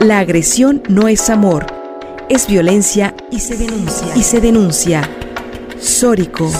La agresión no es amor, es violencia y se denuncia. Y se denuncia. Sórico.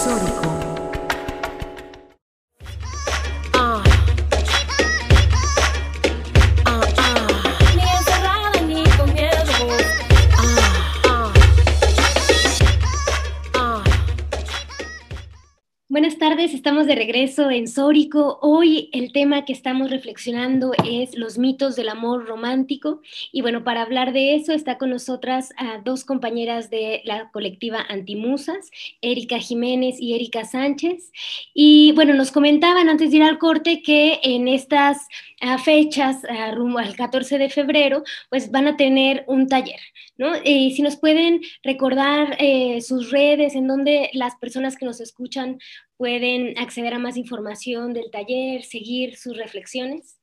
Estamos de regreso en Sórico. Hoy el tema que estamos reflexionando es los mitos del amor romántico. Y bueno, para hablar de eso está con nosotras a dos compañeras de la colectiva Antimusas, Erika Jiménez y Erika Sánchez. Y bueno, nos comentaban antes de ir al corte que en estas ah, fechas, ah, rumbo al 14 de febrero, pues van a tener un taller, ¿no? Y si nos pueden recordar eh, sus redes, en donde las personas que nos escuchan pueden acceder a más información del taller, seguir sus reflexiones?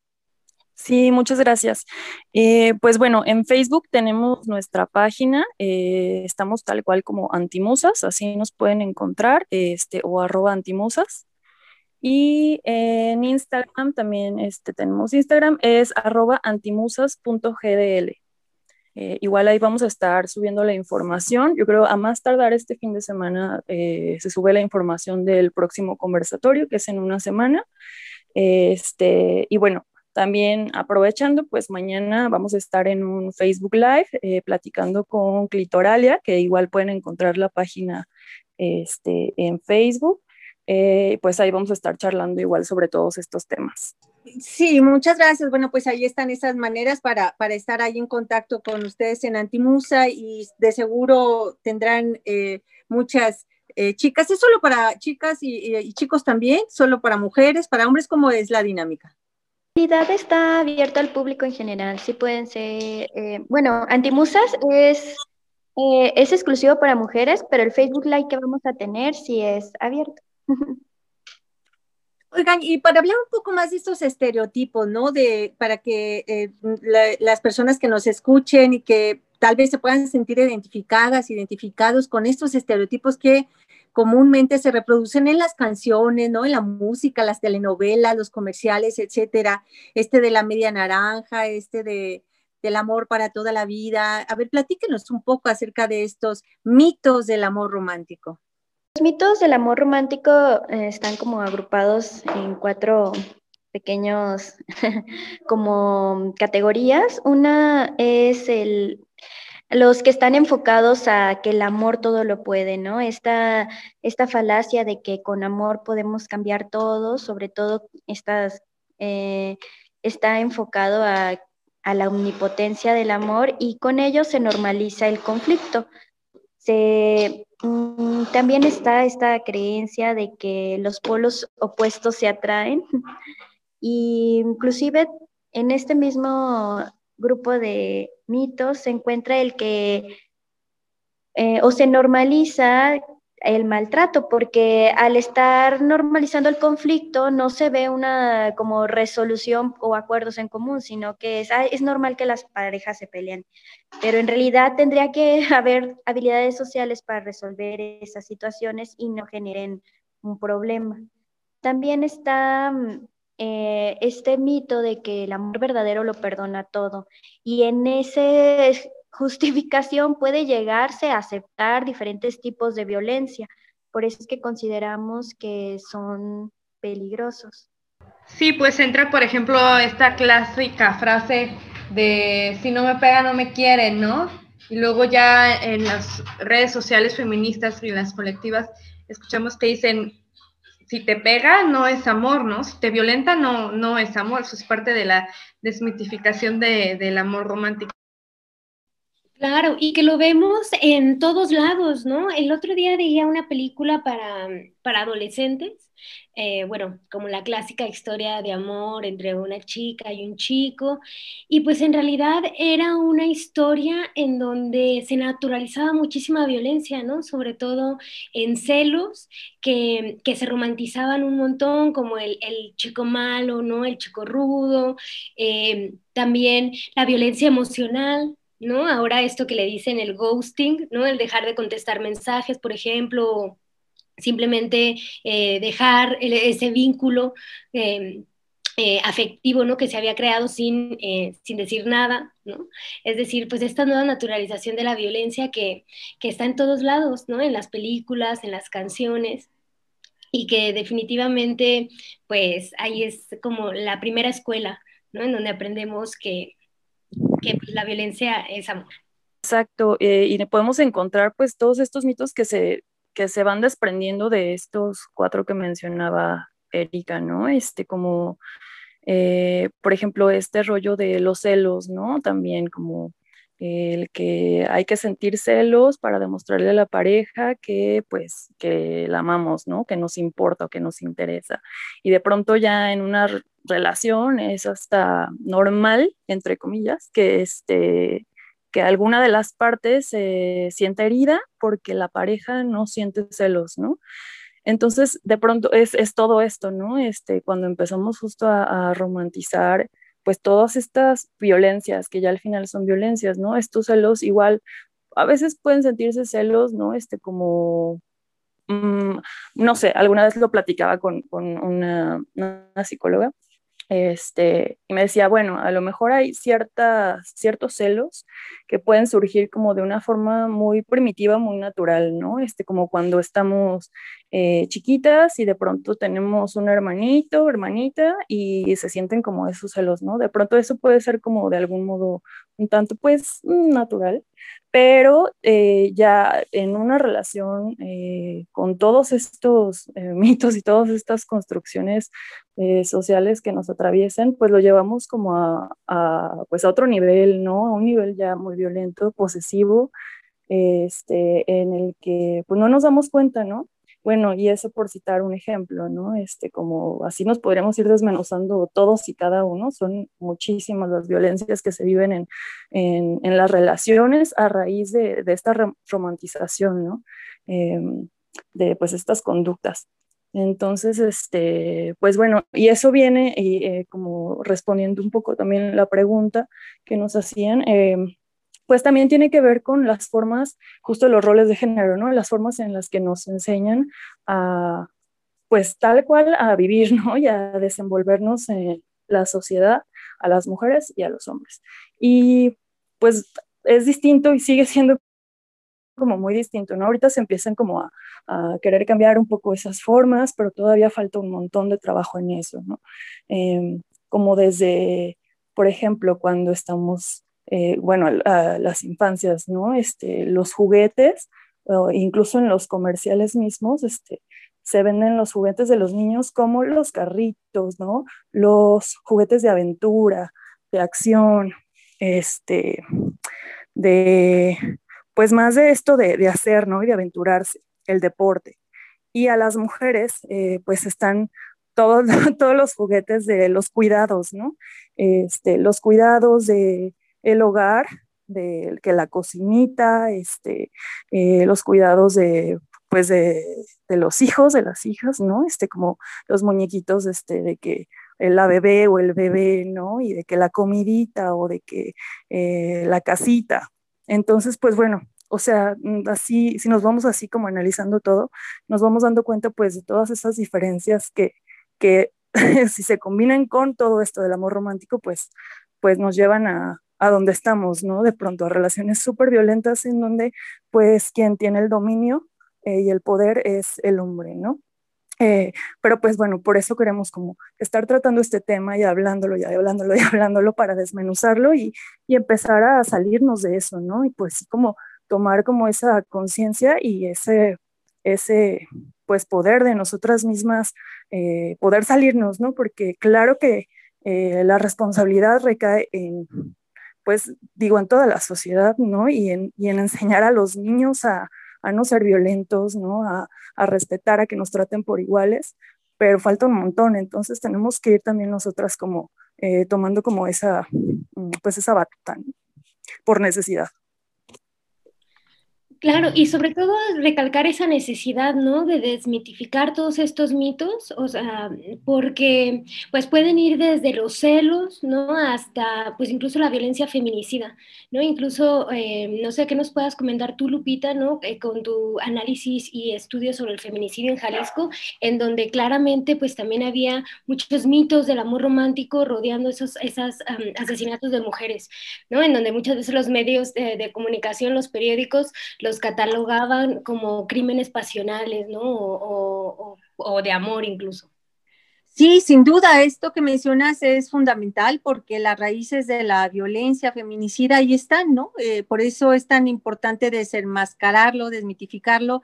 Sí, muchas gracias. Eh, pues bueno, en Facebook tenemos nuestra página, eh, estamos tal cual como Antimusas, así nos pueden encontrar, este, o arroba antimusas. Y en Instagram también este, tenemos Instagram, es arroba antimusas.gdl. Eh, igual ahí vamos a estar subiendo la información. Yo creo a más tardar este fin de semana eh, se sube la información del próximo conversatorio, que es en una semana. Este, y bueno, también aprovechando, pues mañana vamos a estar en un Facebook Live eh, platicando con Clitoralia, que igual pueden encontrar la página este, en Facebook. pues ahí vamos a estar charlando igual sobre todos estos temas. Sí, muchas gracias. Bueno, pues ahí están esas maneras para, para estar ahí en contacto con ustedes en Antimusa y de seguro tendrán eh, muchas eh, chicas. ¿Es solo para chicas y, chicos también? ¿Solo para mujeres? ¿Para hombres? ¿Cómo es la dinámica? La actividad está abierta al público en general. Sí pueden ser, eh, bueno, Antimusas es, es exclusivo para mujeres, pero el Facebook Live que vamos a tener sí es abierto. Oigan, y para hablar un poco más de estos estereotipos, ¿no? De, para que eh, las personas que nos escuchen y que tal vez se puedan sentir identificadas, identificados con estos estereotipos que comúnmente se reproducen en las canciones, ¿no? En la música, las telenovelas, los comerciales, etcétera. Este de la media naranja, este de, del amor para toda la vida. A ver, platíquenos un poco acerca de estos mitos del amor romántico. Los mitos del amor romántico eh, están como agrupados en cuatro pequeños como categorías. Una es el los que están enfocados a que el amor todo lo puede, ¿no? Esta, esta falacia de que con amor podemos cambiar todo, sobre todo estas, eh, está enfocado a, a la omnipotencia del amor y con ello se normaliza el conflicto. Se, Mm, también está esta creencia de que los polos opuestos se atraen. Y inclusive en este mismo grupo de mitos se encuentra el que eh, o se normaliza el maltrato, porque al estar normalizando el conflicto no se ve una como resolución o acuerdos en común, sino que es, es normal que las parejas se peleen, pero en realidad tendría que haber habilidades sociales para resolver esas situaciones y no generen un problema. También está mm, eh, este mito de que el amor verdadero lo perdona todo y en ese justificación puede llegarse a aceptar diferentes tipos de violencia. Por eso es que consideramos que son peligrosos. Sí, pues entra, por ejemplo, esta clásica frase de si no me pega, no me quieren, ¿no? Y luego ya en las redes sociales feministas y las colectivas escuchamos que dicen, si te pega, no es amor, ¿no? Si te violenta, no, no es amor. Eso es parte de la desmitificación del amor romántico. Claro, y que lo vemos en todos lados, ¿no? El otro día veía una película para, para adolescentes, eh, bueno, como la clásica historia de amor entre una chica y un chico, y pues en realidad era una historia en donde se naturalizaba muchísima violencia, ¿no? Sobre todo en celos que, que se romantizaban un montón, como el, el, chico malo, ¿no? El chico rudo, eh, también la violencia emocional ¿no? Ahora esto que le dicen el ghosting, ¿no? El dejar de contestar mensajes, por ejemplo, simplemente eh, dejar ese vínculo. Em, eh, afectivo, ¿no? Que se había creado sin, eh, sin decir nada, ¿no? Es decir, pues esta nueva naturalización de la violencia que, que está en todos lados, ¿no? En las películas, en las canciones, y que definitivamente, pues ahí es como la primera escuela, ¿no? En donde aprendemos que, que pues, la violencia es amor. Exacto, eh, y podemos encontrar pues todos estos mitos que se, que se van desprendiendo de estos cuatro que mencionaba Erika, ¿no? Este como eh, por ejemplo, este rollo de los celos, ¿no? También como el que hay que sentir celos para demostrarle a la pareja que pues que la amamos, ¿no? Que nos importa o que nos interesa. Y de pronto ya en una relación es hasta normal, entre comillas, que este que alguna de las partes se sienta herida porque la pareja no siente celos, ¿no? Entonces, de pronto es, todo esto, ¿no? Este, cuando empezamos justo a, romantizar, pues todas estas violencias, que ya al final son violencias, ¿no? Estos celos igual, a veces pueden sentirse celos, ¿no? Este, como, mm, no sé, alguna vez lo platicaba con, una, una psicóloga, este, y me decía, bueno, a lo mejor hay ciertas, ciertos celos que pueden surgir como de una forma muy primitiva, muy natural, ¿no? Este, como cuando estamos eh, chiquitas y de pronto tenemos un hermanito, hermanita, y se sienten como esos celos, ¿no? De pronto eso puede ser como de algún modo un tanto, pues, natural, pero eh, ya en una relación eh, con todos estos eh, mitos y todas estas construcciones sociales que nos atraviesan, pues lo llevamos como a, pues a otro nivel, ¿no? A un nivel ya muy violento, posesivo, este, en el que pues no nos damos cuenta, ¿no? Bueno, y eso por citar un ejemplo, ¿no? Este, como así nos podríamos ir desmenuzando todos y cada uno. Son muchísimas las violencias que se viven en, en, en las relaciones a raíz de, de esta romantización, ¿no? Em, de pues estas conductas. Entonces, este, pues bueno, y eso viene eh, como respondiendo un poco también la pregunta que nos hacían, eh, pues también tiene que ver con las formas, justo los roles de género, ¿no? Las formas en las que nos enseñan a, pues tal cual, a vivir, ¿no? Y a desenvolvernos en la sociedad, a las mujeres y a los hombres. Y pues es distinto y sigue siendo como muy distinto, ¿no? Ahorita se empiezan como a, querer cambiar un poco esas formas, pero todavía falta un montón de trabajo en eso, ¿no? Em, como desde, por ejemplo, cuando estamos eh, bueno, a, las infancias, ¿no? Este, los juguetes, incluso en los comerciales mismos, este, se venden los juguetes de los niños como los carritos, ¿no? Los juguetes de aventura, de acción, este, de, pues más de esto de, hacer, ¿no? Y de aventurarse, el deporte. Y a las mujeres, eh, pues están todos, todos los juguetes de los cuidados, ¿no? Este, los cuidados de el hogar, de que la cocinita, este, eh, los cuidados de, pues de, los hijos, de las hijas, ¿no? Este, como los muñequitos, este, de que la bebé o el bebé, ¿no? Y de que la comidita o de que eh, la casita. Entonces, pues bueno, o sea, mm, así, si nos vamos así como analizando todo, nos vamos dando cuenta pues de todas esas diferencias que, que si se combinan con todo esto del amor romántico, pues, pues nos llevan a, a donde estamos, ¿no? De pronto a relaciones súper violentas en donde pues quien tiene el dominio eh, y el poder es el hombre, ¿no? Eh, pero pues bueno, por eso queremos como estar tratando este tema y hablándolo y hablándolo y hablándolo para desmenuzarlo y, empezar a salirnos de eso, ¿no? Y pues como tomar como esa conciencia y ese, ese pues poder de nosotras mismas, eh, poder salirnos, ¿no? Porque claro que la responsabilidad recae en, pues digo, en toda la sociedad, ¿no? Y en, y en enseñar a los niños a, no ser violentos, ¿no? A, respetar, a que nos traten por iguales, pero falta un montón, entonces tenemos que ir también nosotras como eh, tomando como esa, mm, pues esa batuta, por necesidad. Claro, y sobre todo recalcar esa necesidad, ¿no? De desmitificar todos estos mitos, o sea, porque pues pueden ir desde los celos, ¿no? Hasta pues incluso la violencia feminicida, ¿no? Incluso, eh, no sé, qué nos puedas comentar tú, Lupita, ¿no? Eh, con tu análisis y estudios sobre el feminicidio en Jalisco, en donde claramente pues también había muchos mitos del amor romántico rodeando esos esos, asesinatos de mujeres, ¿no? En donde muchas veces los medios de comunicación, los periódicos, los catalogaban como crímenes pasionales, ¿no? O, de amor incluso. Sí, sin duda, esto que mencionas es fundamental porque las raíces de la violencia feminicida ahí están, ¿no? Eh, por eso es tan importante desenmascararlo, desmitificarlo.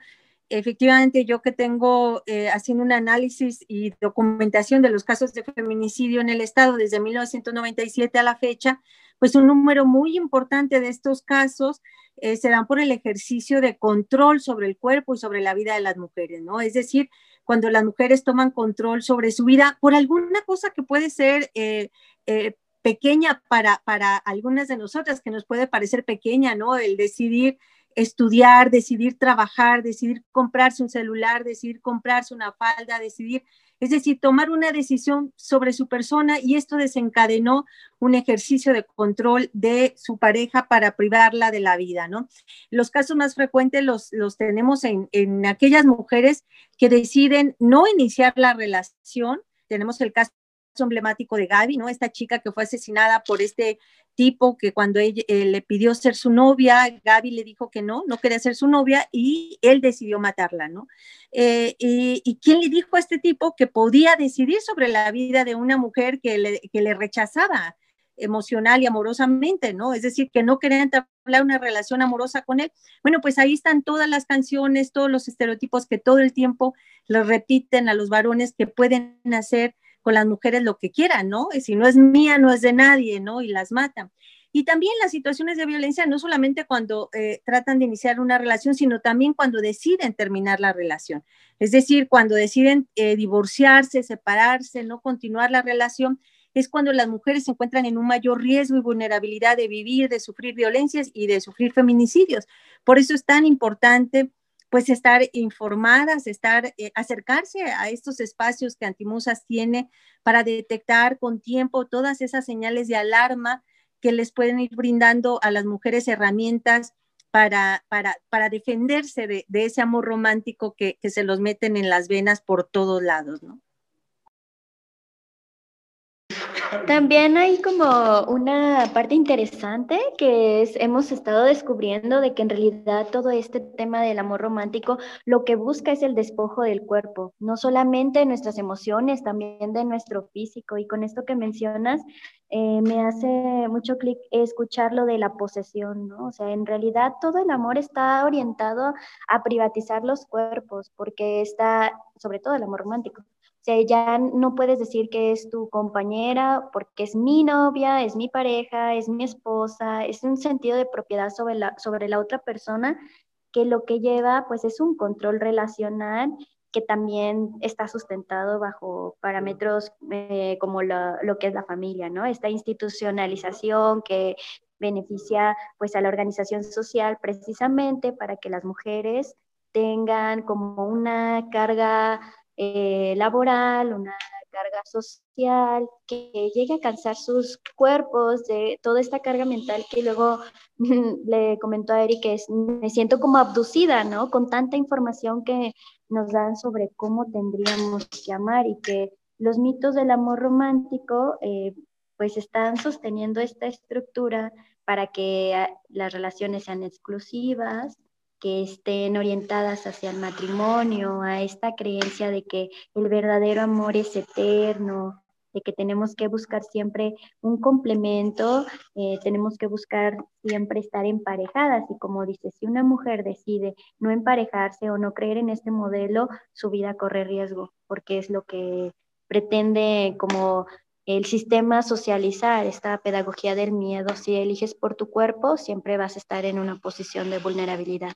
Efectivamente, yo que tengo eh, haciendo un análisis y documentación de los casos de feminicidio en el Estado desde 1997 a la fecha, pues un número muy importante de estos casos eh, se dan por el ejercicio de control sobre el cuerpo y sobre la vida de las mujeres, ¿no? Es decir, cuando las mujeres toman control sobre su vida por alguna cosa que puede ser eh, eh, pequeña para, para algunas de nosotras, que nos puede parecer pequeña, ¿no? El decidir estudiar, decidir trabajar, decidir comprarse un celular, decidir comprarse una falda, decidir es decir, tomar una decisión sobre su persona y esto desencadenó un ejercicio de control de su pareja para privarla de la vida, ¿no? Los casos más frecuentes los, los tenemos en, en aquellas mujeres que deciden no iniciar la relación. Tenemos el caso emblemático de Gaby, ¿no? Esta chica que fue asesinada por este tipo que cuando ella, eh, le pidió ser su novia, Gaby le dijo que no, no quería ser su novia y él decidió matarla, ¿no? Eh, y, quién le dijo a este tipo que podía decidir sobre la vida de una mujer que le, que le rechazaba emocional y amorosamente, ¿no? Es decir, que no quería entablar una relación amorosa con él. Bueno, pues ahí están todas las canciones, todos los estereotipos que todo el tiempo le repiten a los varones que pueden hacer con las mujeres lo que quieran, ¿no? Si no es mía, no es de nadie, ¿no? Y las matan. Y también las situaciones de violencia, no solamente cuando eh, tratan de iniciar una relación, sino también cuando deciden terminar la relación. Es decir, cuando deciden eh, divorciarse, separarse, no continuar la relación, es cuando las mujeres se encuentran en un mayor riesgo y vulnerabilidad de vivir, de sufrir violencias y de sufrir feminicidios. Por eso es tan importante pues estar informadas, estar, eh, acercarse a estos espacios que Antimusas tiene para detectar con tiempo todas esas señales de alarma que les pueden ir brindando a las mujeres herramientas para, para, para defenderse de, de, ese amor romántico que, que se los meten en las venas por todos lados, ¿no? También hay como una parte interesante que es, hemos estado descubriendo de que en realidad todo este tema del amor romántico lo que busca es el despojo del cuerpo, no solamente de nuestras emociones, también de nuestro físico. Y con esto que mencionas, eh, me hace mucho clic escuchar lo de la posesión, ¿no? O sea, en realidad todo el amor está orientado a privatizar los cuerpos, porque está, sobre todo el amor romántico, sea, ya no puedes decir que es tu compañera porque es mi novia, es mi pareja, es mi esposa, es un sentido de propiedad sobre la, sobre la otra persona que lo que lleva pues es un control relacional que también está sustentado bajo parámetros eh, como lo, que es la familia, ¿no? Esta institucionalización que beneficia pues a la organización social precisamente para que las mujeres tengan como una carga eh, laboral, una carga social, que llegue a cansar sus cuerpos de toda esta carga mental que luego le comentó a Eric que me siento como abducida, ¿no? Con tanta información que nos dan sobre cómo tendríamos que amar y que los mitos del amor romántico eh, pues están sosteniendo esta estructura para que ah, las relaciones sean exclusivas, que estén orientadas hacia el matrimonio, a esta creencia de que el verdadero amor es eterno, de que tenemos que buscar siempre un complemento, eh, tenemos que buscar siempre estar emparejadas. Y como dice, si una mujer decide no emparejarse o no creer en este modelo, su vida corre riesgo, porque es lo que pretende como el sistema socializar, esta pedagogía del miedo. Si eliges por tu cuerpo, siempre vas a estar en una posición de vulnerabilidad.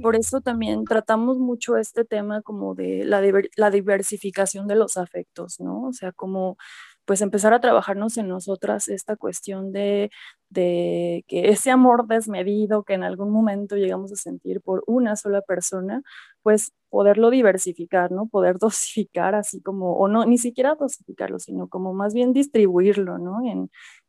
Por eso también tratamos mucho este tema como de la, la diversificación de los afectos, ¿no? O sea, como pues empezar a trabajarnos en nosotras esta cuestión de, de que ese amor desmedido que en algún momento llegamos a sentir por una sola persona, pues poderlo diversificar, ¿no? Poder dosificar así como, o no, ni siquiera dosificarlo, sino como más bien distribuirlo, ¿no?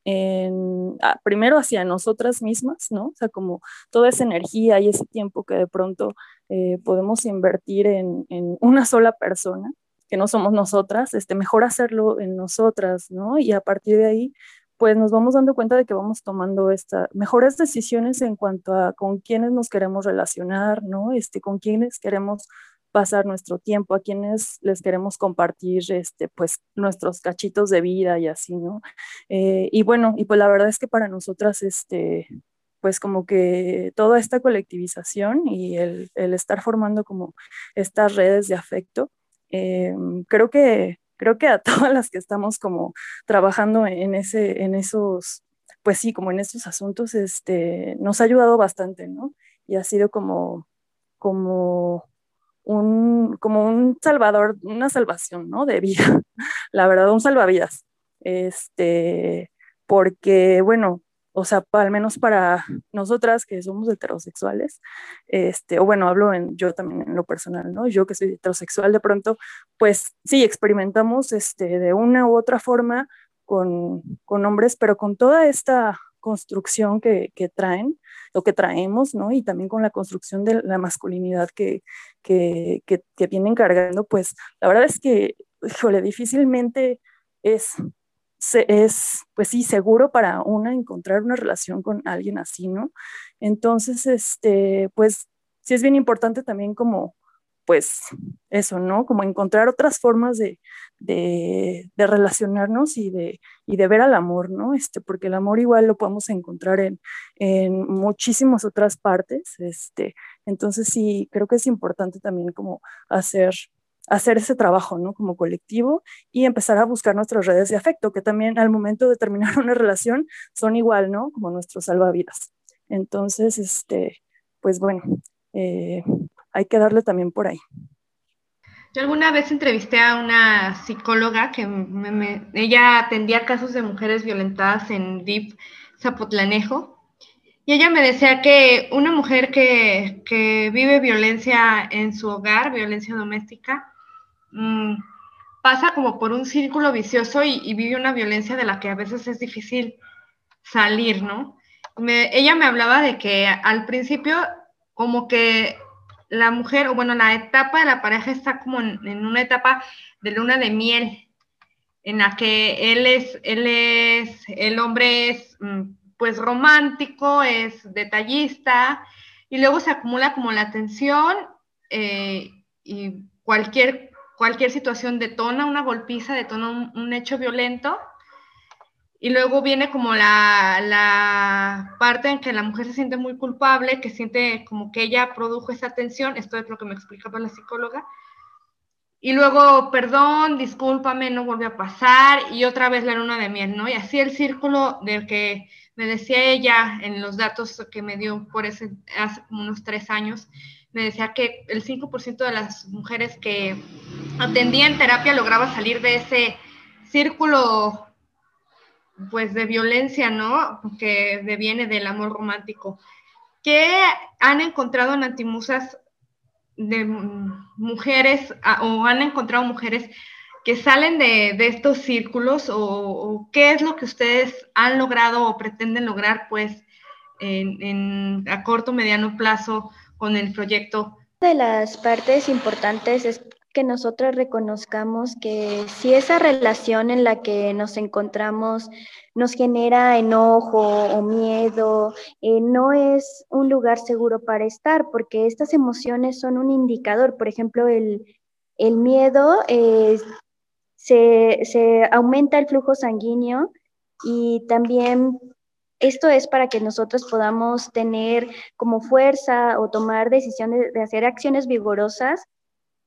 En, ah, primero hacia nosotras mismas, ¿no? O sea, como toda esa energía y ese tiempo que de pronto eh, podemos invertir en, una sola persona, que no somos nosotras, este, mejor hacerlo en nosotras, ¿no? Y a partir de ahí, pues nos vamos dando cuenta de que vamos tomando esta, mejores decisiones en cuanto a con quiénes nos queremos relacionar, ¿no? Este, con quiénes queremos pasar nuestro tiempo, a quienes les queremos compartir este, pues, nuestros cachitos de vida y así, ¿no? Eh, y bueno, y pues la verdad es que para nosotras, este, pues como que toda esta colectivización y el, el estar formando como estas redes de afecto, eh, creo que creo que a todas las que estamos como trabajando en ese en esos pues sí como en estos asuntos este nos ha ayudado bastante no y ha sido como como un como un salvador una salvación no de vida la verdad un salvavidas este porque bueno o sea, al menos para nosotras que somos heterosexuales, este, o bueno, hablo en yo también en lo personal, ¿no? Yo que soy heterosexual de pronto, pues sí, experimentamos este, de una u otra forma con, con hombres, pero con toda esta construcción que, que, traen, lo que traemos, ¿no? Y también con la construcción de la masculinidad que, que, que vienen cargando, pues la verdad es que, híjole, difícilmente es es, pues sí, seguro para una encontrar una relación con alguien así, ¿no? Entonces, este, pues sí es bien importante también como, pues eso, ¿no? Como encontrar otras formas de, de, relacionarnos y de, y de ver al amor, ¿no? Este, porque el amor igual lo podemos encontrar en, en muchísimas otras partes, este, entonces sí, creo que es importante también como hacer hacer ese trabajo, ¿no? Como colectivo y empezar a buscar nuestras redes de afecto, que también al momento de terminar una relación son igual, ¿no? Como nuestros salvavidas. Entonces, este, pues bueno, eh, hay que darle también por ahí. Yo alguna vez entrevisté a una psicóloga que ella atendía casos de mujeres violentadas en VIP Zapotlanejo y ella me decía que una mujer que, que vive violencia en su hogar, violencia doméstica, Mm, pasa como por un círculo vicioso y, vive una violencia de la que a veces es difícil salir, ¿no? ella me hablaba de que al principio como que la mujer, o bueno, la etapa de la pareja está como en, una etapa de luna de miel, en la que él es, él es, el hombre es mm, pues romántico, es detallista, y luego se acumula como la tensión eh, y cualquier cualquier situación detona una golpiza, detona un, hecho violento. Y luego viene como la, la, parte en que la mujer se siente muy culpable, que siente como que ella produjo esa tensión, esto es lo que me explicaba la psicóloga. Y luego, perdón, discúlpame, no volvió a pasar, y otra vez la luna de miel, ¿no? Y así el círculo del que me decía ella en los datos que me dio por ese, hace como unos tres años, me decía que el 5% de las mujeres que atendían terapia lograba salir de ese círculo pues de violencia, ¿no? Que deviene del amor romántico. ¿Qué han encontrado en Antimusas de mujeres o han encontrado mujeres que salen de, estos círculos o, qué es lo que ustedes han logrado o pretenden lograr pues en, en a corto mediano plazo con el proyecto? De las partes importantes es que nosotros reconozcamos que si esa relación en la que nos encontramos nos genera enojo o miedo, eh, no es un lugar seguro para estar, porque estas emociones son un indicador. Por ejemplo, el, miedo eh, se, se aumenta el flujo sanguíneo y también esto es para que nosotros podamos tener como fuerza o tomar decisiones de hacer acciones vigorosas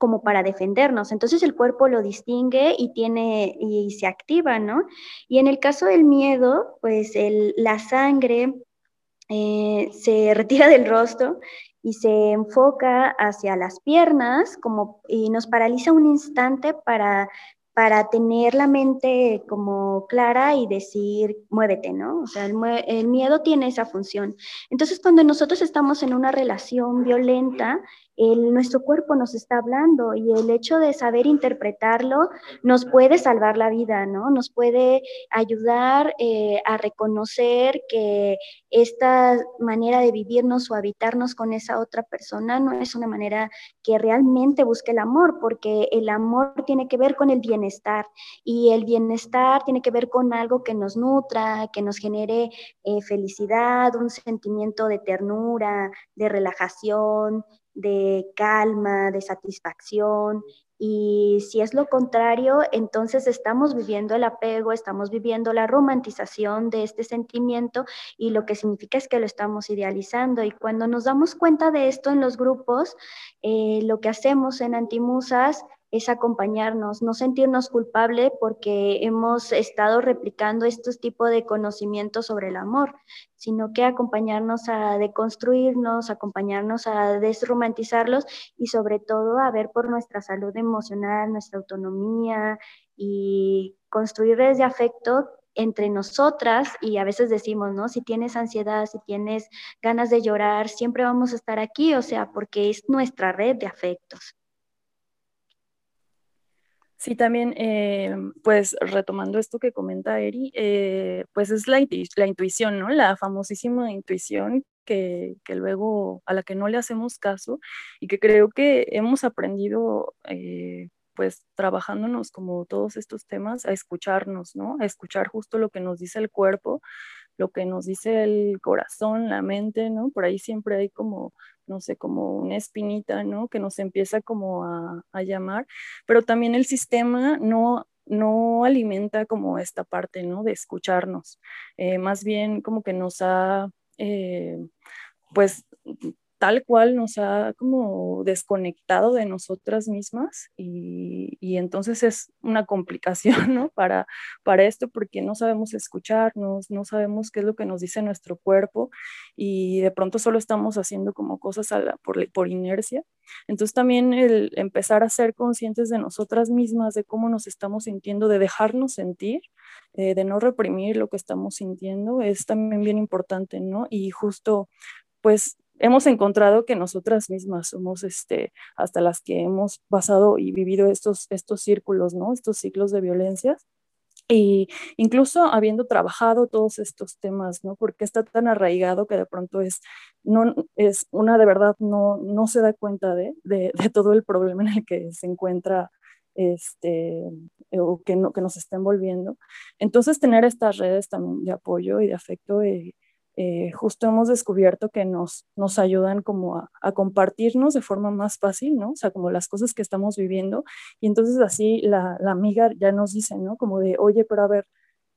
como para defendernos. Entonces el cuerpo lo distingue y tiene y se activa, ¿no? Y en el caso del miedo, pues la sangre eh, se retira del rostro y se enfoca hacia las piernas como, y nos paraliza un instante para para tener la mente como clara y decir, muévete, ¿no? O sea, el, miedo tiene esa función. Entonces, cuando nosotros estamos en una relación violenta, el, nuestro cuerpo nos está hablando y el hecho de saber interpretarlo nos puede salvar la vida, ¿no? Nos puede ayudar eh, a reconocer que esta manera de vivirnos o habitarnos con esa otra persona no es una manera que realmente busque el amor, porque el amor tiene que ver con el bienestar y el bienestar tiene que ver con algo que nos nutra, que nos genere eh, felicidad, un sentimiento de ternura, de relajación, de calma, de satisfacción. Y si es lo contrario, entonces estamos viviendo el apego, estamos viviendo la romantización de este sentimiento y lo que significa es que lo estamos idealizando. Y cuando nos damos cuenta de esto en los grupos, eh, lo que hacemos en Antimusas es acompañarnos, no sentirnos culpable porque hemos estado replicando estos tipos de conocimientos sobre el amor, sino que acompañarnos a deconstruirnos, acompañarnos a desromantizarlos y sobre todo a ver por nuestra salud emocional, nuestra autonomía y construir desde afecto entre nosotras y a veces decimos, ¿no? Si tienes ansiedad, si tienes ganas de llorar, siempre vamos a estar aquí, o sea, porque es nuestra red de afectos. Sí, también, eh, pues retomando esto que comenta Eri, eh, pues es la, intuición, ¿no? La famosísima intuición que, que, luego a la que no le hacemos caso y que creo que hemos aprendido, eh, pues trabajándonos como todos estos temas, a escucharnos, ¿no? A escuchar justo lo que nos dice el cuerpo, lo que nos dice el corazón, la mente, ¿no? Por ahí siempre hay como no sé, como una espinita, ¿no? Que nos empieza como a, llamar, pero también el sistema no, no alimenta como esta parte, ¿no? De escucharnos, eh, más bien como que nos ha, eh, pues, tal cual nos ha como desconectado de nosotras mismas y, y, entonces es una complicación, ¿no? Para, para esto porque no sabemos escucharnos, no sabemos qué es lo que nos dice nuestro cuerpo y de pronto solo estamos haciendo como cosas por, por inercia. Entonces también el empezar a ser conscientes de nosotras mismas, de cómo nos estamos sintiendo, de dejarnos sentir, eh, de no reprimir lo que estamos sintiendo, es también bien importante, ¿no? Y justo pues hemos encontrado que nosotras mismas somos este, hasta las que hemos pasado y vivido estos, estos círculos, ¿no? Estos ciclos de violencias. Y incluso habiendo trabajado todos estos temas, ¿no? Porque está tan arraigado que de pronto es, no, es una de verdad no, no se da cuenta de, de, de todo el problema en el que se encuentra este, o que, no, que nos está envolviendo. Entonces, tener estas redes también de apoyo y de afecto eh, eh, justo hemos descubierto que nos, nos ayudan como a, compartirnos de forma más fácil, ¿no? O sea, como las cosas que estamos viviendo. Y entonces así la, amiga ya nos dice, ¿no? Como de, oye, pero a ver,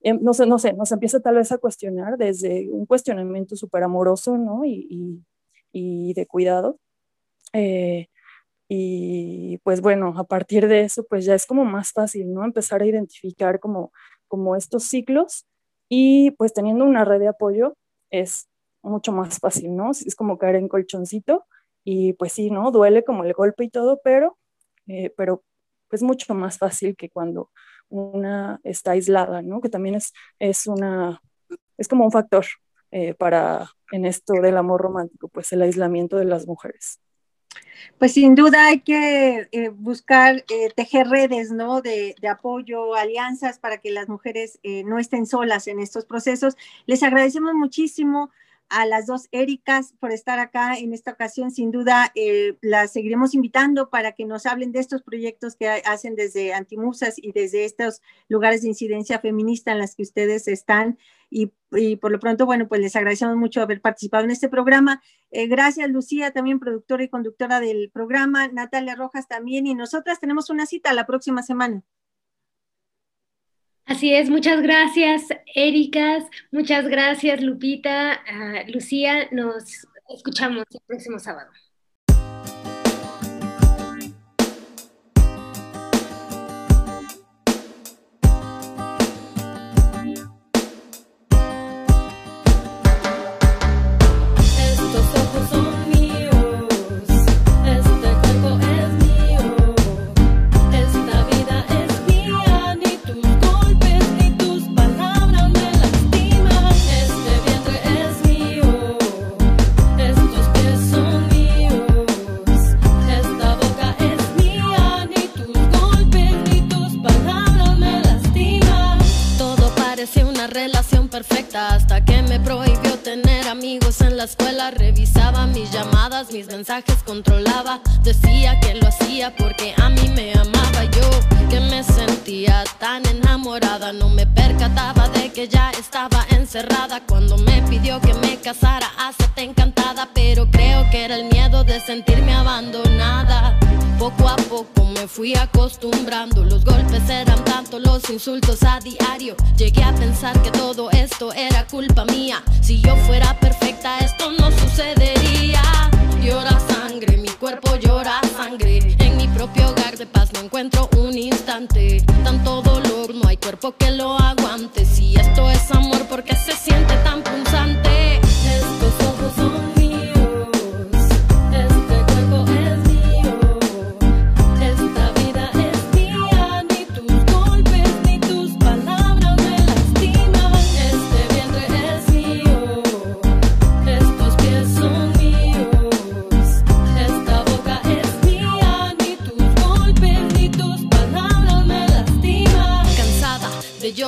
em, no sé, no sé, nos empieza tal vez a cuestionar desde un cuestionamiento súper amoroso, ¿no? Y de cuidado. Eh, y pues bueno, a partir de eso, pues ya es como más fácil, ¿no? Empezar a identificar como, como estos ciclos y pues teniendo una red de apoyo, es mucho más fácil, ¿no? Es como caer en colchoncito y pues sí, ¿no? Duele como el golpe y todo, pero, eh, pero es mucho más fácil que cuando una está aislada, ¿no? Que también es, es una, es como un factor eh, para, en esto del amor romántico, pues el aislamiento de las mujeres. Pues sin duda hay que eh, buscar tejer redes, ¿no? De, de, apoyo, alianzas para que las mujeres no estén solas en estos procesos. Les agradecemos muchísimo a las dos Éricas por estar acá en esta ocasión. Sin duda, eh, las seguiremos invitando para que nos hablen de estos proyectos que hacen desde Antimusas y desde estos lugares de incidencia feminista en las que ustedes están. Y, por lo pronto, bueno, pues les agradecemos mucho haber participado en este programa. Eh, gracias, Lucía, también productora y conductora del programa. Natalia Rojas también. Y nosotras tenemos una cita la próxima semana. Así es, muchas gracias, Ericas, muchas gracias, Lupita, ah, Lucía, nos escuchamos el próximo sábado. parecía una relación perfecta hasta que me prohibió tener en la escuela, revisaba mis llamadas, mis mensajes controlaba. Decía que lo hacía porque a mí me amaba yo, que me sentía tan enamorada. No me percataba de que ya estaba encerrada cuando me pidió que me casara. Hacete encantada, pero creo que era el miedo de sentirme abandonada. Poco a poco me fui acostumbrando, los golpes eran tanto, los insultos a diario. Llegué a pensar que todo esto era culpa mía. Si yo fuera perfecta, esto no sucedería. Llora sangre, mi cuerpo llora sangre. En mi propio hogar de paz no encuentro un instante. Tanto dolor, no hay cuerpo que lo aguante. Si esto es amor, ¿por qué se siente tan punzante?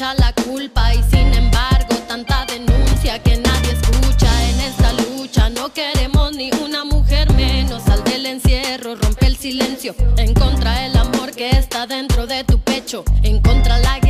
La culpa y sin embargo tanta denuncia que nadie escucha en esta lucha. No queremos ni una mujer menos. Sal del encierro, rompe el silencio. En contra el amor que está dentro de tu pecho. En contra la guerrera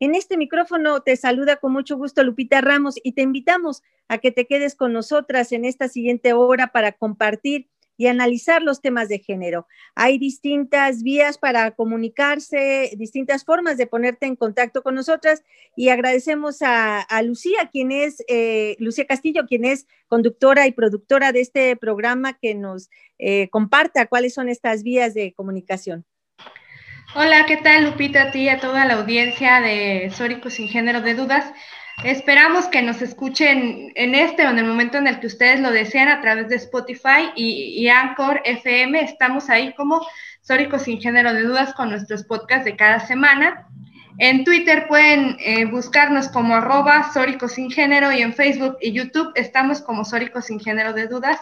en este micrófono te saluda con mucho gusto Lupita Ramos y te invitamos a que te quedes con nosotras en esta siguiente hora para compartir y analizar los temas de género. Hay distintas vías para comunicarse, distintas formas de ponerte en contacto con nosotras y agradecemos a, Lucía, quien es, eh, Lucía Castillo, quien es conductora y productora de este programa, que nos eh, comparta cuáles son estas vías de comunicación. Hola, ¿qué tal Lupita? A ti y a toda la audiencia de Sórico sin género de dudas. Esperamos que nos escuchen en este o en el momento en el que ustedes lo desean a través de Spotify y, Anchor FM. Estamos ahí como Sórico sin género de dudas con nuestros podcasts de cada semana. En Twitter pueden eh, buscarnos como arroba Sórico Sin Género y en Facebook y YouTube estamos como Sórico Sin Género de Dudas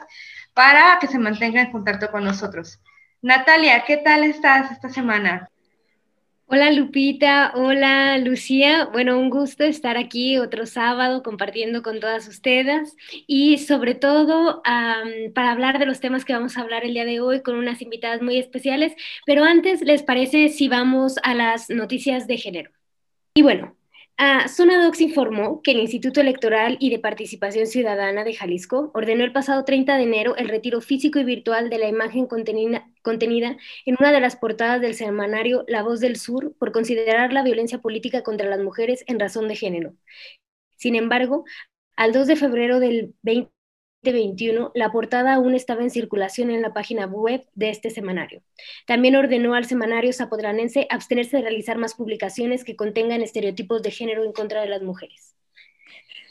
para que se mantengan en contacto con nosotros. Natalia, ¿qué tal estás esta semana? Hola Lupita, hola Lucía. Bueno, un gusto estar aquí otro sábado compartiendo con todas ustedes y sobre todo para hablar de los temas que vamos a hablar el día de hoy con unas invitadas muy especiales. Pero antes, ¿les parece si vamos a las noticias de género? Y bueno, Ah, Docs informó que el Instituto Electoral y de Participación Ciudadana de Jalisco ordenó el pasado 30 de enero el retiro físico y virtual de la imagen contenida, contenida en una de las portadas del semanario La Voz del Sur por considerar la violencia política contra las mujeres en razón de género. Sin embargo, al 2 de febrero del 20 2021, la portada aún estaba en circulación en la página web de este semanario. También ordenó al semanario zapodranense abstenerse de realizar más publicaciones que contengan estereotipos de género en contra de las mujeres.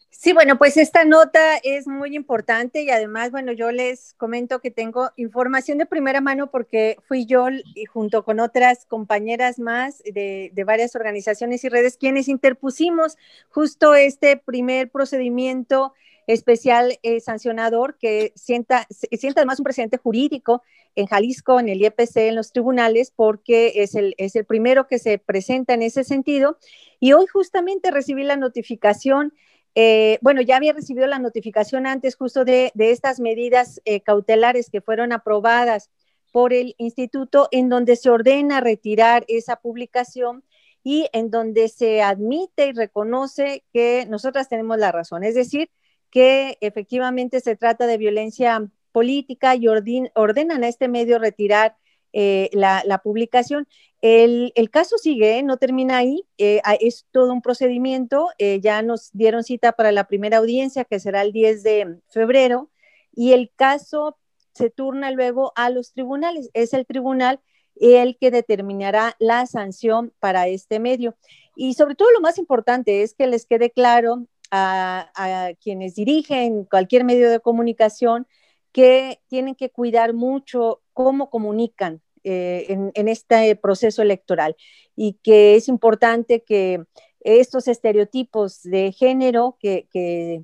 Sí, bueno, pues esta nota es muy importante y además, bueno, yo les comento que tengo información de primera mano porque fui yo y junto con otras compañeras más de, de varias organizaciones y redes quienes interpusimos justo este primer procedimiento especial eh, sancionador que sienta, sienta además un presidente jurídico en Jalisco, en el IEPC, en los tribunales, porque es el, es el primero que se presenta en ese sentido. Y hoy justamente recibí la notificación, eh, bueno, ya había recibido la notificación antes justo de, de estas medidas eh, cautelares que fueron aprobadas por el instituto, en donde se ordena retirar esa publicación y en donde se admite y reconoce que nosotras tenemos la razón. Es decir, que efectivamente se trata de violencia política y ordenan a este medio retirar eh, la, publicación. El, caso sigue, no termina ahí, eh, es todo un procedimiento, eh, ya nos dieron cita para la primera audiencia que será el 10 de febrero y el caso se turna luego a los tribunales, es el tribunal el que determinará la sanción para este medio. Y sobre todo lo más importante es que les quede claro a, quienes dirigen cualquier medio de comunicación que tienen que cuidar mucho cómo comunican eh, en, este proceso electoral. Y que es importante que estos estereotipos de género que,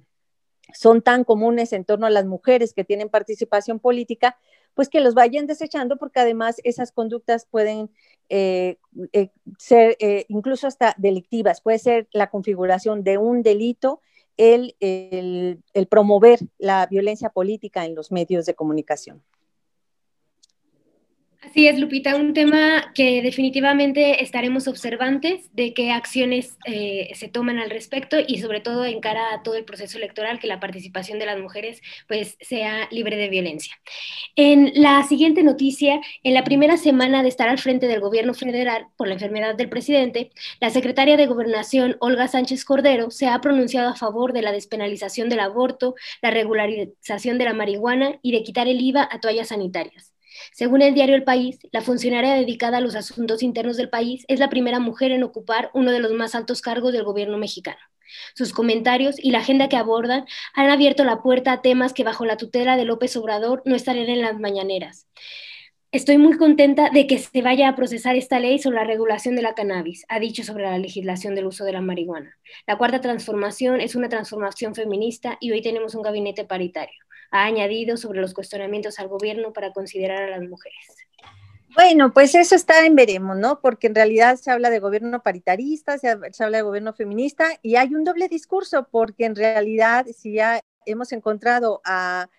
son tan comunes en torno a las mujeres que tienen participación política, pues que los vayan desechando porque además esas conductas pueden eh, eh, ser eh, incluso hasta delictivas, puede ser la configuración de un delito el, el promover la violencia política en los medios de comunicación. Así es, Lupita, un tema que definitivamente estaremos observantes de qué acciones eh, se toman al respecto y sobre todo en cara a todo el proceso electoral, que la participación de las mujeres pues sea libre de violencia. En la siguiente noticia, en la primera semana de estar al frente del gobierno federal por la enfermedad del presidente, la secretaria de Gobernación, Olga Sánchez Cordero, se ha pronunciado a favor de la despenalización del aborto, la regularización de la marihuana y de quitar el IVA a toallas sanitarias. Según el diario El País, la funcionaria dedicada a los asuntos internos del país es la primera mujer en ocupar uno de los más altos cargos del gobierno mexicano. Sus comentarios y la agenda que abordan han abierto la puerta a temas que bajo la tutela de López Obrador no estarían en las mañaneras. Estoy muy contenta de que se vaya a procesar esta ley sobre la regulación de la cannabis, ha dicho sobre la legislación del uso de la marihuana. La cuarta transformación es una transformación feminista y hoy tenemos un gabinete paritario ha añadido sobre los cuestionamientos al gobierno para considerar a las mujeres? Bueno, pues eso está en veremos, ¿no? Porque en realidad se habla de gobierno paritarista, se, habla de gobierno feminista y hay un doble discurso, porque en realidad si ya hemos encontrado a,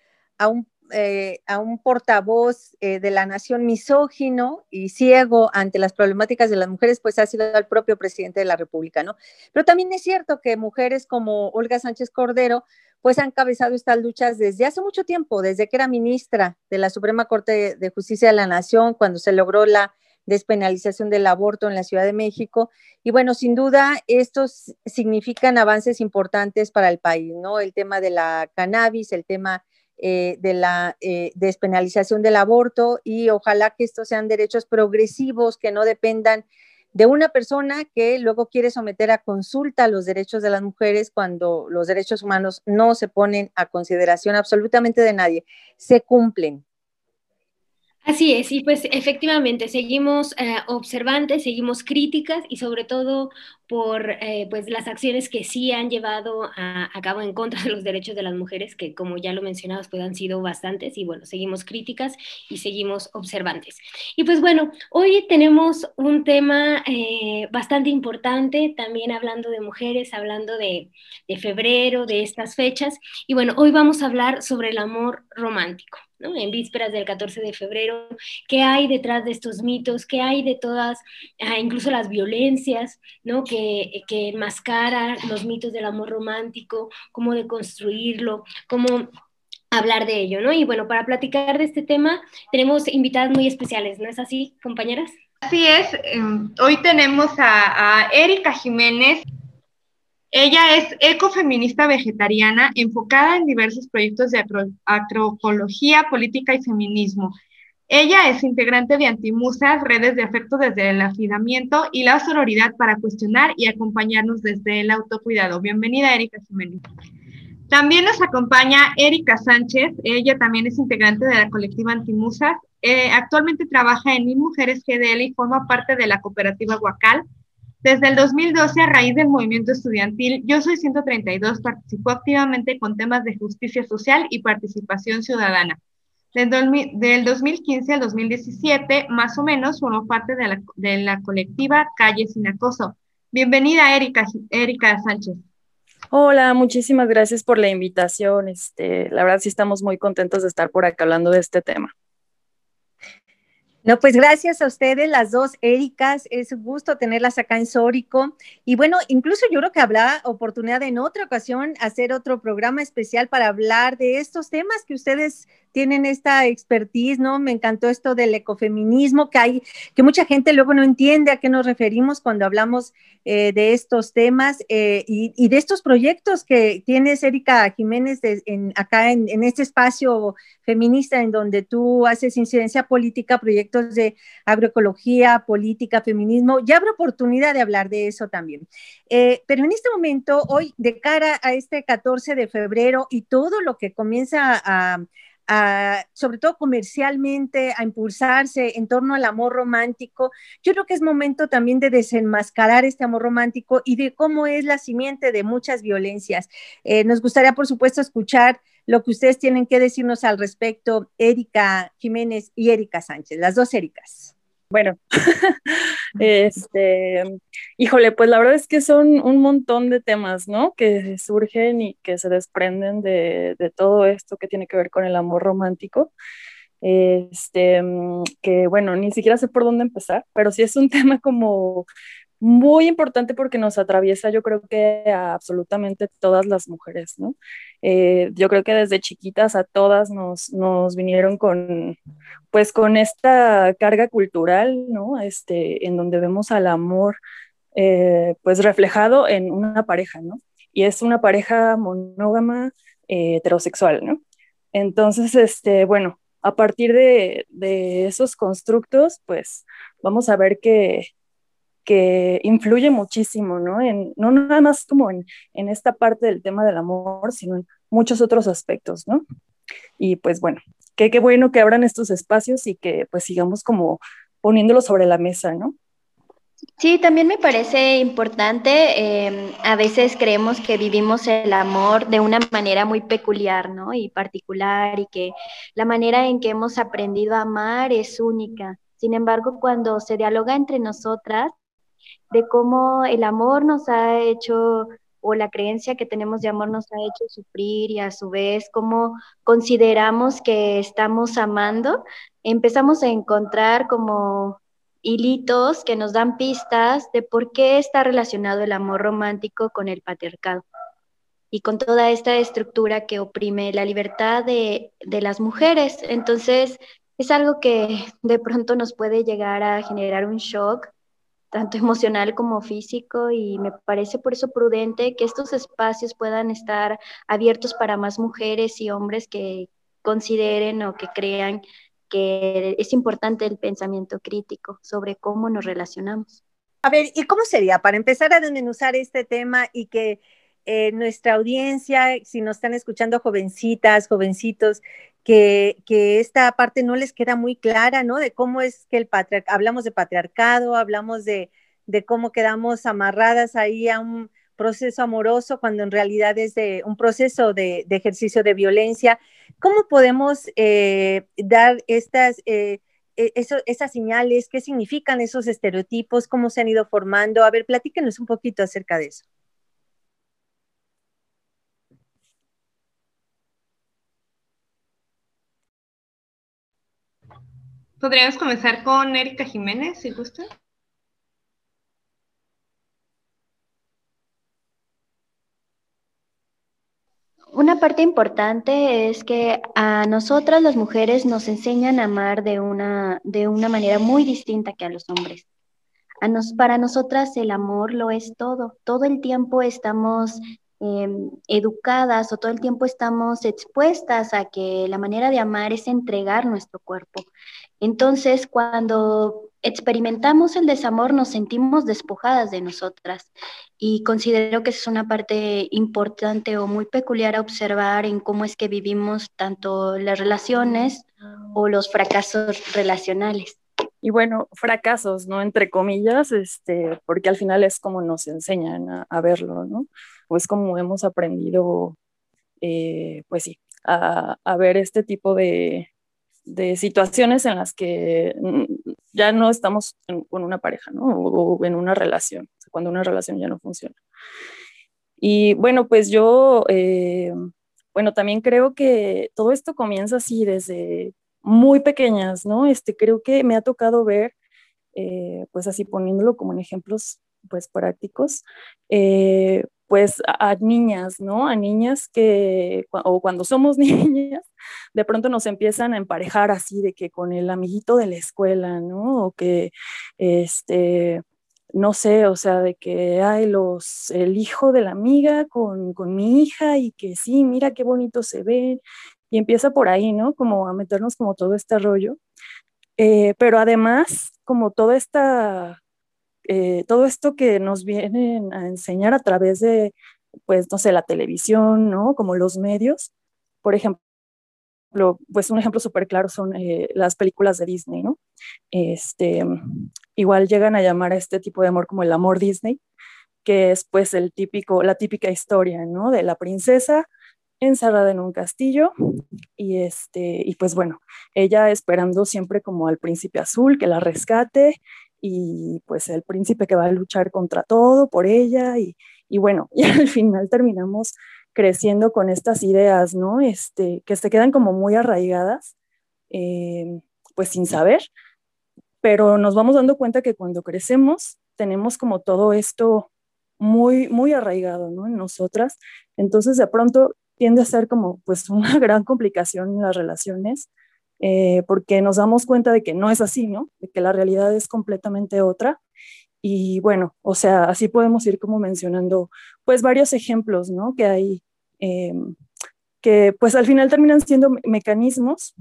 un eh, a un portavoz eh, de la nación misógino y ciego ante las problemáticas de las mujeres, pues ha sido el propio presidente de la República, ¿no? Pero también es cierto que mujeres como Olga Sánchez Cordero, pues han encabezado estas luchas desde hace mucho tiempo, desde que era ministra de la Suprema Corte de Justicia de la Nación, cuando se logró la despenalización del aborto en la Ciudad de México. Y bueno, sin duda, estos significan avances importantes para el país, ¿no? El tema de la cannabis, el tema eh, de la eh, despenalización del aborto y ojalá que estos sean derechos progresivos que no dependan de una persona que luego quiere someter a consulta los derechos de las mujeres cuando los derechos humanos no se ponen a consideración absolutamente de nadie, se cumplen. Así es, y pues efectivamente seguimos eh, observantes, seguimos críticas y sobre todo por eh, pues las acciones que sí han llevado a, cabo en contra de los derechos de las mujeres, que como ya lo mencionabas, pues han sido bastantes y bueno, seguimos críticas y seguimos observantes. Y pues bueno, hoy tenemos un tema eh, bastante importante, también hablando de mujeres, hablando de, de febrero, de estas fechas, y bueno, hoy vamos a hablar sobre el amor romántico en vísperas del 14 de febrero, qué hay detrás de estos mitos, qué hay de todas, ah, incluso las violencias, ¿no? que, que enmascaran los mitos del amor romántico, cómo deconstruirlo, cómo hablar de ello, ¿no? Y bueno, para platicar de este tema tenemos invitadas muy especiales, ¿no es así, compañeras? Así es, em, hoy tenemos a, a Erika Jiménez, ella es ecofeminista vegetariana enfocada en diversos proyectos de agroecología, política y feminismo. Ella es integrante de Antimusas, redes de afecto desde el afidamiento y la sororidad para cuestionar y acompañarnos desde el autocuidado. Bienvenida, Erika Jiménez. También nos acompaña Erika Sánchez. Ella también es integrante de la colectiva Antimusas. Eh, actualmente trabaja en Mi Mujeres GDL y forma parte de la cooperativa Huacal desde el 2012, a raíz del movimiento estudiantil, Yo Soy 132 participó activamente con temas de justicia social y participación ciudadana. Del 2015 al 2017, más o menos, formó parte de la, de la colectiva Calle Sin Acoso. Bienvenida, Erika, Erika Sánchez. Hola, muchísimas gracias por la invitación. Este, la verdad sí estamos muy contentos de estar por acá hablando de este tema. No, pues gracias a ustedes, las dos Éricas, es un gusto tenerlas acá en Sórico. Y bueno, incluso yo creo que habrá oportunidad en otra ocasión hacer otro programa especial para hablar de estos temas que ustedes tienen esta expertise, ¿no? Me encantó esto del ecofeminismo, que hay, que mucha gente luego no entiende a qué nos referimos cuando hablamos eh, de estos temas eh, y, de estos proyectos que tienes, Erika Jiménez, acá en, en, este espacio feminista en donde tú haces incidencia política, proyectos de agroecología, política, feminismo. Ya habrá oportunidad de hablar de eso también. Eh, pero en este momento, hoy, de cara a este 14 de febrero y todo lo que comienza a sobre todo comercialmente, a impulsarse en torno al amor romántico. Yo creo que es momento también de desenmascarar este amor romántico y de cómo es la simiente de muchas violencias. Eh, nos gustaría, por supuesto, escuchar lo que ustedes tienen que decirnos al respecto, Erika Jiménez y Erika Sánchez, las dos Ericas. Bueno, este, híjole, pues la verdad es que son un montón de temas, ¿no? Que surgen y que se desprenden de, de todo esto que tiene que ver con el amor romántico. Este, que bueno, ni siquiera sé por dónde empezar, pero sí es un tema como muy importante porque nos atraviesa, yo creo que a absolutamente todas las mujeres, ¿no? Eh, yo creo que desde chiquitas a todas nos, nos vinieron con, pues con esta carga cultural, ¿no? Este, en donde vemos al amor, eh, pues reflejado en una pareja, ¿no? Y es una pareja monógama eh, heterosexual, ¿no? Entonces, este, bueno, a partir de, de esos constructos, pues vamos a ver que que influye muchísimo, ¿no? En, no nada más como en, en, esta parte del tema del amor, sino en muchos otros aspectos, ¿no? Y pues bueno, qué, qué bueno que abran estos espacios y que pues sigamos como poniéndolo sobre la mesa, ¿no? Sí, también me parece importante. Em, a veces creemos que vivimos el amor de una manera muy peculiar, ¿no? Y particular, y que la manera en que hemos aprendido a amar es única. Sin embargo, cuando se dialoga entre nosotras, de cómo el amor nos ha hecho o la creencia que tenemos de amor nos ha hecho sufrir y a su vez cómo consideramos que estamos amando, empezamos a encontrar como hilitos que nos dan pistas de por qué está relacionado el amor romántico con el patriarcado y con toda esta estructura que oprime la libertad de, de las mujeres. Entonces, es algo que de pronto nos puede llegar a generar un shock tanto emocional como físico, y me parece por eso prudente que estos espacios puedan estar abiertos para más mujeres y hombres que consideren o que crean que es importante el pensamiento crítico sobre cómo nos relacionamos. A ver, ¿y cómo sería para empezar a desmenuzar este tema y que eh, nuestra audiencia, si nos están escuchando jovencitas, jovencitos, que, esta parte no les queda muy clara, ¿no? De cómo es que el patriarcado, hablamos de patriarcado, hablamos de, de cómo quedamos amarradas ahí a un proceso amoroso cuando en realidad es de un proceso de, ejercicio de violencia. ¿Cómo podemos eh, dar estas, eh, e, esas señales? ¿Qué significan esos estereotipos? ¿Cómo se han ido formando? A ver, platíquenos un poquito acerca de eso. Podríamos comenzar con Erika Jiménez, si gusta. Una parte importante es que a nosotras las mujeres nos enseñan a amar de una, de una manera muy distinta que a los hombres. Para nosotras el amor lo es todo. Todo el tiempo estamos em, educadas o todo el tiempo estamos expuestas a que la manera de amar es entregar nuestro cuerpo. Entonces, cuando experimentamos el desamor, nos sentimos despojadas de nosotras. Y considero que es una parte importante o muy peculiar a observar en cómo es que vivimos tanto las relaciones o los fracasos relacionales. Y bueno, fracasos, ¿no? Entre comillas, este, porque al final es como nos enseñan a, verlo, ¿no? O es como hemos aprendido, eh, pues sí, a ver este tipo de, de situaciones en las que mm, ya no estamos con una pareja, ¿no? O, en una relación, cuando una relación ya no funciona. Y bueno, pues yo, eh, bueno, también creo que todo esto comienza así desde muy pequeñas, ¿no? Este, creo que me ha tocado ver, eh, pues así poniéndolo como en ejemplos, pues prácticos, eh, pues a, niñas, ¿no? A niñas que, o cuando somos niñas, de pronto nos empiezan a emparejar así de que con el amiguito de la escuela, ¿no? O que, este, no sé, o sea, de que hay los, el hijo de la amiga con, con mi hija y que sí, mira qué bonito se ven. Y empieza por ahí, ¿no? Como a meternos como todo este rollo. Eh, pero además, como toda esta eh, todo esto que nos vienen a enseñar a través de, pues, no la televisión, ¿no? Como los medios. Por ejemplo, pues un ejemplo súper claro son eh, las películas de Disney, ¿no? Este, igual llegan a llamar a este tipo de amor como el amor Disney, que es pues el típico, la típica historia, ¿no? De la princesa encerrada en un castillo y este y pues bueno, ella esperando siempre como al príncipe azul que la rescate y pues el príncipe que va a luchar contra todo por ella y, y bueno, y al final terminamos creciendo con estas ideas, ¿no? Este, que se quedan como muy arraigadas, eh, pues sin saber, pero nos vamos dando cuenta que cuando crecemos tenemos como todo esto muy, muy arraigado, ¿no? En nosotras, entonces de pronto tiende a ser como pues una gran complicación en las relaciones, eh, porque nos damos cuenta de que no es así, ¿no? De que la realidad es completamente otra. Y bueno, o sea, así podemos ir como mencionando pues varios ejemplos, ¿no? Que hay, em, que pues al final terminan siendo mecanismos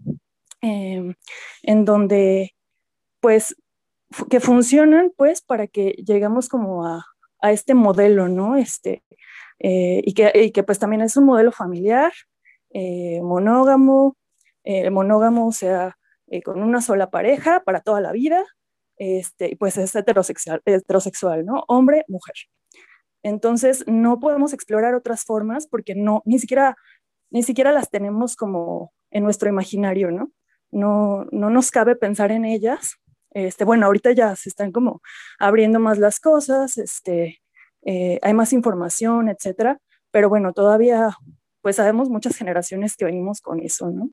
em, en donde pues que funcionan pues para que llegamos como a, a este modelo, ¿no? Este, eh, y, que, y, que, pues también es un modelo familiar, eh, monógamo, eh, monógamo, sea, eh, con una sola pareja para toda la vida, este, pues es heterosexual, heterosexual, ¿no? Hombre, mujer. Entonces, no podemos explorar otras formas porque no, ni siquiera, ni siquiera las tenemos como en nuestro imaginario, ¿no? No, no nos cabe pensar en ellas. Este, bueno, ahorita ya se están como abriendo más las cosas, este, eh, hay más información, etcétera, pero bueno, todavía, pues sabemos muchas generaciones que venimos con eso, ¿no?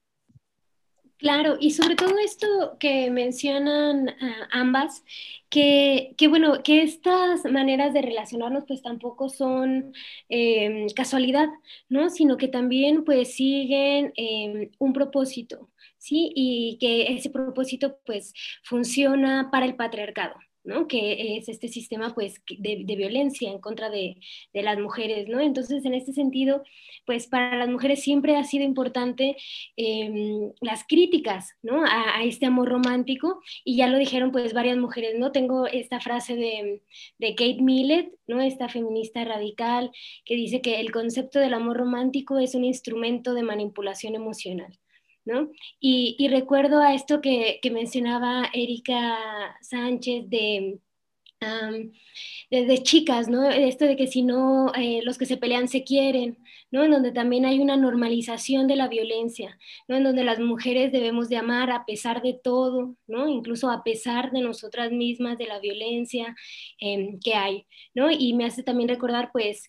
Claro, y sobre todo esto que mencionan ah, ambas, que, bueno, que estas maneras de relacionarnos pues tampoco son em, casualidad, ¿no? Sino que también pues siguen em, un propósito, ¿sí? Y que ese propósito pues funciona para el patriarcado, ¿no? Que es este sistema, pues, de, violencia en contra de, las mujeres, ¿no? Entonces, en este sentido, pues, para las mujeres siempre ha sido importante em, las críticas, ¿no? A, este amor romántico, y ya lo dijeron, pues, varias mujeres, ¿no? Tengo esta frase de, de Kate Millett, ¿no? Esta feminista radical, que dice que el concepto del amor romántico es un instrumento de manipulación emocional. ¿No? Y, recuerdo a esto que, mencionaba Erika Sánchez de... de, chicas, ¿no? Esto de que si no, eh, los que se pelean se quieren, ¿no? En donde también hay una normalización de la violencia, ¿no? En donde las mujeres debemos de amar a pesar de todo, ¿no? Incluso a pesar de nosotras mismas, de la violencia em, que hay, ¿no? Y me hace también recordar, pues,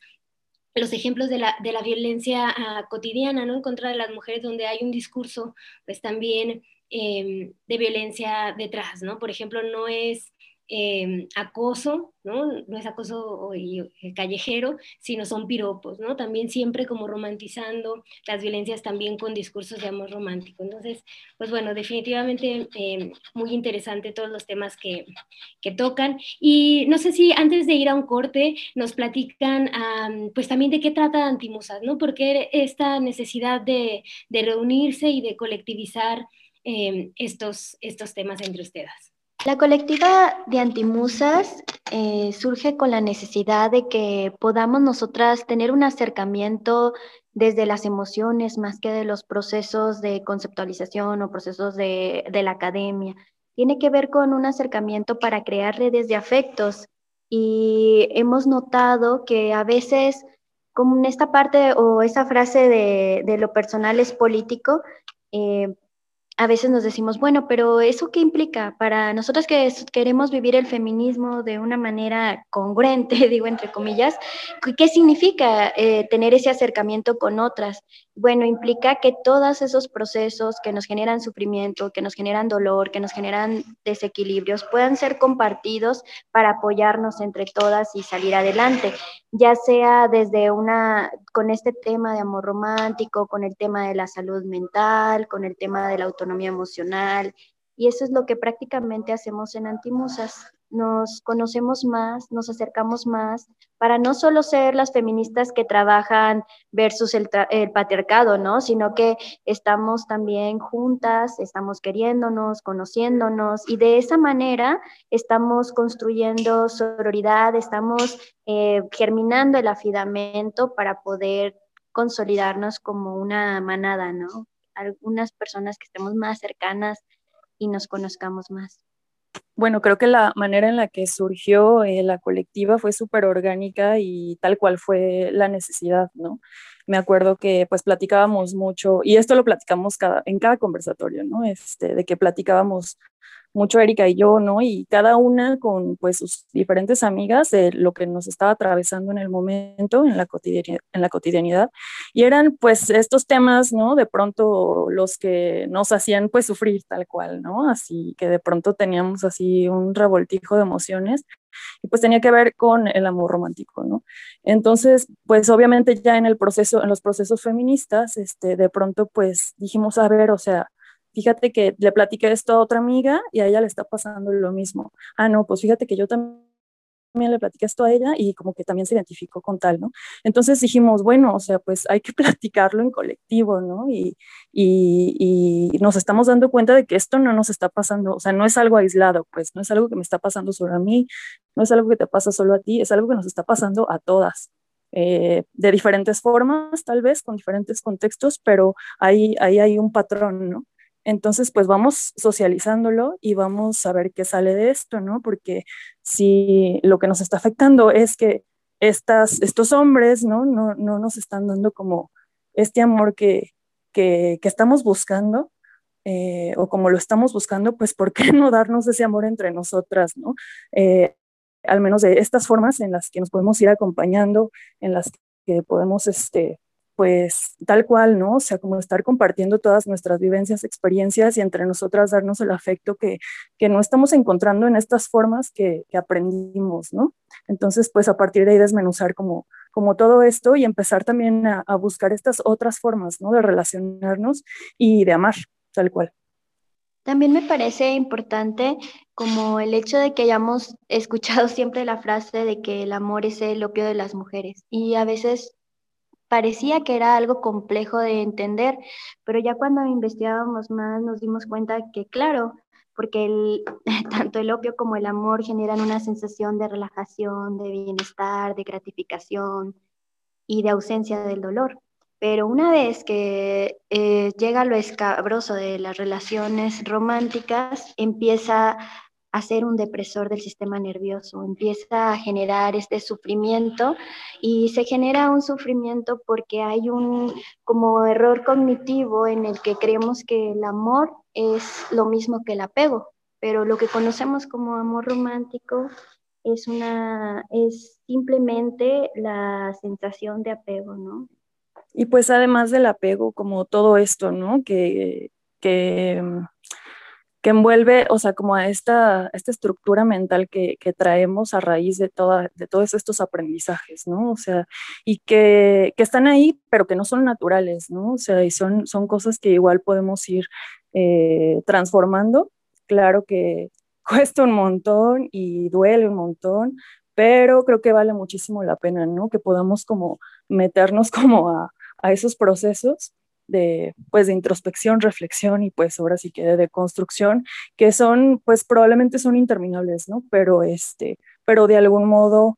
los ejemplos de la, de la violencia ah, cotidiana, ¿no? En contra de las mujeres, donde hay un discurso, pues también em, de violencia detrás, ¿no? Por ejemplo, no es Em, acoso, ¿no? No es acoso eh, callejero, sino son piropos, ¿no? También siempre como romantizando las violencias también con discursos de amor romántico. Entonces, pues bueno, definitivamente em, muy interesante todos los temas que, que, tocan. Y no sé si antes de ir a un corte nos platican, pues también de qué trata Antimusas, ¿no? Porque esta necesidad de, de reunirse y de colectivizar em, estos, estos temas entre ustedes. La colectiva de antimusas eh, surge con la necesidad de que podamos nosotras tener un acercamiento desde las emociones más que de los procesos de conceptualización o procesos de, de la academia. Tiene que ver con un acercamiento para crear redes de afectos y hemos notado que a veces como en esta parte o esa frase de, de lo personal es político, eh, a veces nos decimos, bueno, pero ¿eso qué implica? Para nosotros que queremos vivir el feminismo de una manera congruente, digo entre comillas, ¿qué significa eh, tener ese acercamiento con otras? Bueno, implica que todos esos procesos que nos generan sufrimiento, que nos generan dolor, que nos generan desequilibrios, puedan ser compartidos para apoyarnos entre todas y salir adelante, ya sea desde una, con este tema de amor romántico, con el tema de la salud mental, con el tema de la autonomía emocional. Y eso es lo que prácticamente hacemos en Antimusas. Nos conocemos más, nos acercamos más, para no solo ser las feministas que trabajan versus el, patriarcado, ¿no? Sino que estamos también juntas, estamos queriéndonos, conociéndonos, y de esa manera estamos construyendo sororidad, estamos eh, germinando el afidamento para poder consolidarnos como una manada, ¿no? algunas personas que estemos más cercanas y nos conozcamos más. Bueno, creo que la manera en la que surgió eh, la colectiva fue súper orgánica y tal cual fue la necesidad, ¿no? Me acuerdo que pues platicábamos mucho, y esto lo platicamos cada, en cada conversatorio, ¿no? Este, de que platicábamos mucho Erika y yo, ¿no? Y cada una con pues sus diferentes amigas de lo que nos estaba atravesando en el momento, en la, cotidianidad, en la cotidianidad. Y eran pues estos temas, ¿no? De pronto los que nos hacían pues sufrir tal cual, ¿no? Así que de pronto teníamos así un revoltijo de emociones y pues tenía que ver con el amor romántico, ¿no? Entonces, pues obviamente ya en el proceso, en los procesos feministas, este, de pronto pues dijimos, a ver, o sea, fíjate que le platiqué esto a otra amiga y a ella le está pasando lo mismo. Ah, no, pues fíjate que yo también le platiqué esto a ella y como que también se identificó con tal, ¿no? Entonces dijimos, bueno, o sea, pues hay que platicarlo en colectivo, ¿no? Y, y, y, nos estamos dando cuenta de que esto no nos está pasando, o sea, no es algo aislado, pues no es algo que me está pasando solo a mí, no es algo que te pasa solo a ti, es algo que nos está pasando a todas. Eh, de diferentes formas, tal vez, con diferentes contextos, pero ahí, ahí hay un patrón, ¿no? Entonces, pues vamos socializándolo y vamos a ver qué sale de esto, ¿no? Porque si lo que nos está afectando es que estas, estos hombres, ¿no? ¿no? No nos están dando como este amor que, que, estamos buscando, eh, o como lo estamos buscando, pues ¿por qué no darnos ese amor entre nosotras, ¿no? Eh, al menos de estas formas en las que nos podemos ir acompañando, en las que podemos, este, pues tal cual, ¿no? O sea, como estar compartiendo todas nuestras vivencias, experiencias y entre nosotras darnos el afecto que, que no estamos encontrando en estas formas que, aprendimos, ¿no? Entonces, pues a partir de ahí desmenuzar como, como todo esto y empezar también a, a buscar estas otras formas, ¿no? De relacionarnos y de amar, tal cual. También me parece importante como el hecho de que hayamos escuchado siempre la frase de que el amor es el opio de las mujeres y a veces parecía que era algo complejo de entender, pero ya cuando investigábamos más nos dimos cuenta que claro, porque tanto el opio como el amor generan una sensación de relajación, de bienestar, de gratificación y de ausencia del dolor. Pero una vez que eh, llega lo escabroso de las relaciones románticas, empieza a un depresor del sistema nervioso, empieza a generar este sufrimiento y se genera un sufrimiento porque hay un como error cognitivo en el que creemos que el amor es lo mismo que el apego, pero lo que conocemos como amor romántico es una es simplemente la sensación de apego, ¿no? Y pues además del apego, como todo esto, ¿no? Que, que, que envuelve, o sea, como a esta, esta estructura mental que, que, traemos a raíz de, toda, de todos estos aprendizajes, ¿no? O sea, y que, que, están ahí, pero que no son naturales, ¿no? O sea, y son, son cosas que igual podemos ir eh, transformando. Claro que cuesta un montón y duele un montón, pero creo que vale muchísimo la pena, ¿no? Que podamos como meternos como a, a esos procesos de, pues, de introspección, reflexión y pues ahora sí que de construcción, que son, pues probablemente son interminables, ¿no? Pero, este, pero de algún modo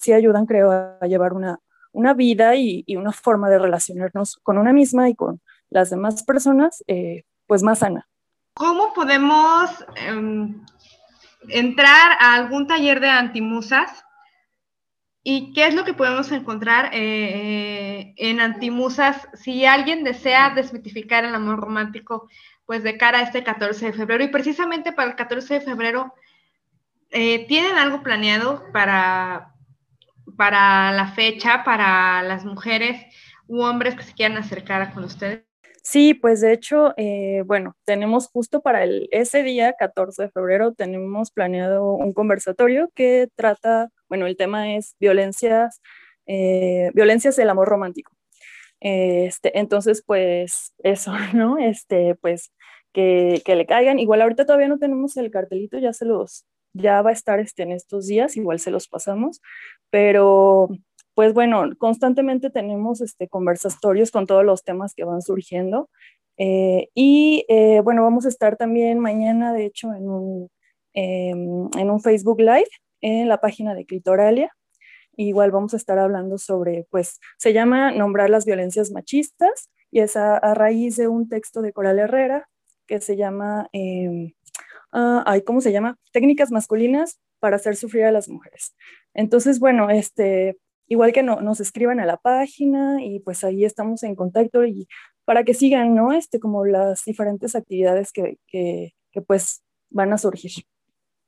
sí ayudan, creo, a, llevar una, una vida y, y, una forma de relacionarnos con una misma y con las demás personas, eh, pues más sana. ¿Cómo podemos eh, entrar a algún taller de antimusas ¿Y qué es lo que podemos encontrar eh, en Antimusas si alguien desea desmitificar el amor romántico, pues de cara a este 14 de febrero? Y precisamente para el 14 de febrero, eh, ¿tienen algo planeado para, para la fecha, para las mujeres u hombres que se quieran acercar con ustedes? Sí, pues de hecho, eh, bueno, tenemos justo para el, ese día, 14 de febrero, tenemos planeado un conversatorio que trata bueno, el tema es violencias, eh, violencias del amor romántico. Este, entonces, pues eso, ¿no? Este, pues que, que, le caigan. Igual ahorita todavía no tenemos el cartelito, ya se los, ya va a estar este, en estos días, igual se los pasamos, pero pues bueno, constantemente tenemos este, conversatorios con todos los temas que van surgiendo. Eh, y eh, bueno, vamos a estar también mañana, de hecho, en un, em, en un Facebook Live en la página de Clitoralia. Igual vamos a estar hablando sobre, pues, se llama Nombrar las violencias machistas y es a, raíz de un texto de Coral Herrera que se llama, eh, ¿cómo se llama? Técnicas masculinas para hacer sufrir a las mujeres. Entonces, bueno, este, igual que no, nos escriban a la página y pues ahí estamos en contacto y para que sigan, ¿no? Este, como las diferentes actividades que, que, que pues van a surgir.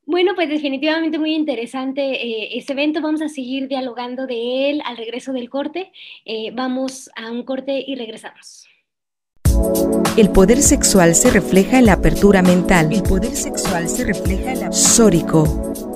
Bueno, pues definitivamente muy interesante eh, este evento. Vamos a seguir dialogando de él al regreso del corte. Eh, vamos a un corte y regresamos. El poder sexual se refleja en la apertura mental. El poder sexual se refleja en la... Sórico